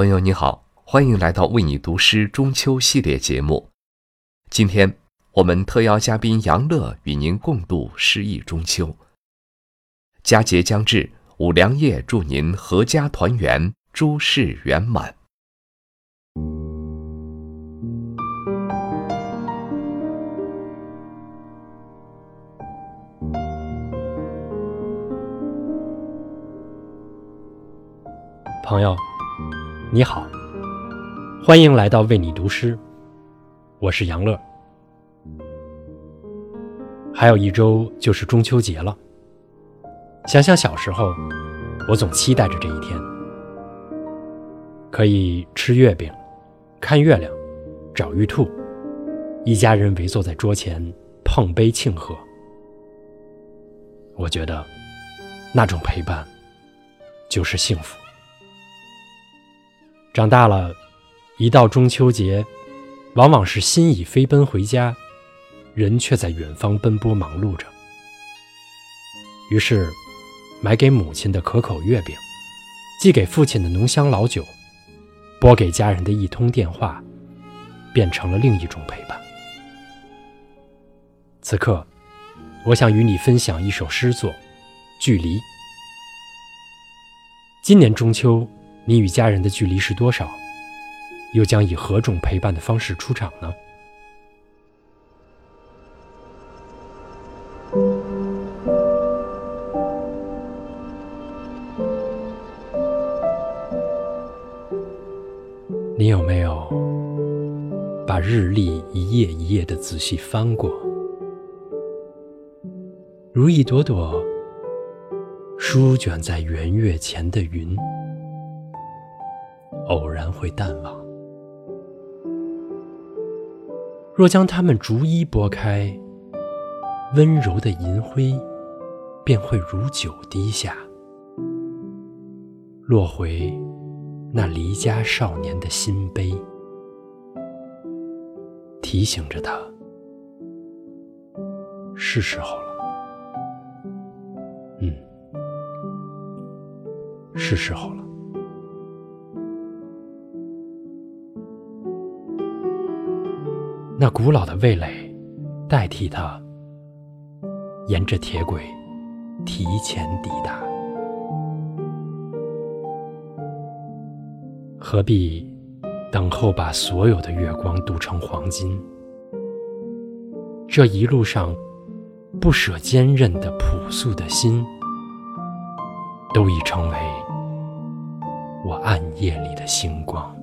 朋友你好，欢迎来到为你读诗中秋系列节目。今天我们特邀嘉宾杨乐与您共度诗意中秋。佳节将至，五粮液祝您阖家团圆，诸事圆满。朋友，你好，欢迎来到为你读诗，我是杨乐。还有一周就是中秋节了，想想小时候，我总期待着这一天，可以吃月饼、看月亮、找玉兔，一家人围坐在桌前碰杯庆贺。我觉得那种陪伴就是幸福。长大了，一到中秋节，往往是心已飞奔回家，人却在远方奔波忙碌着。于是，买给母亲的可口月饼，寄给父亲的浓香老酒，拨给家人的一通电话，变成了另一种陪伴。此刻，我想与你分享一首诗作《距离》。今年中秋。你与家人的距离是多少？又将以何种陪伴的方式出场呢？你有没有把日历一页一页的仔细翻过，如一朵朵舒卷在圆月前的云？偶然会淡忘。若将它们逐一拨开，温柔的银灰便会如酒滴下，落回那离家少年的心悲，提醒着他，是时候了。嗯，是时候了。那古老的味蕾，代替它，沿着铁轨提前抵达。何必等候把所有的月光镀成黄金？这一路上不舍坚韧的朴素的心，都已成为我暗夜里的星光。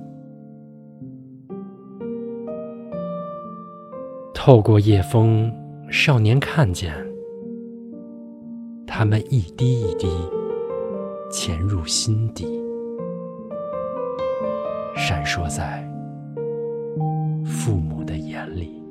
透过夜风，少年看见他们一滴一滴潜入心底，闪烁在父母的眼里。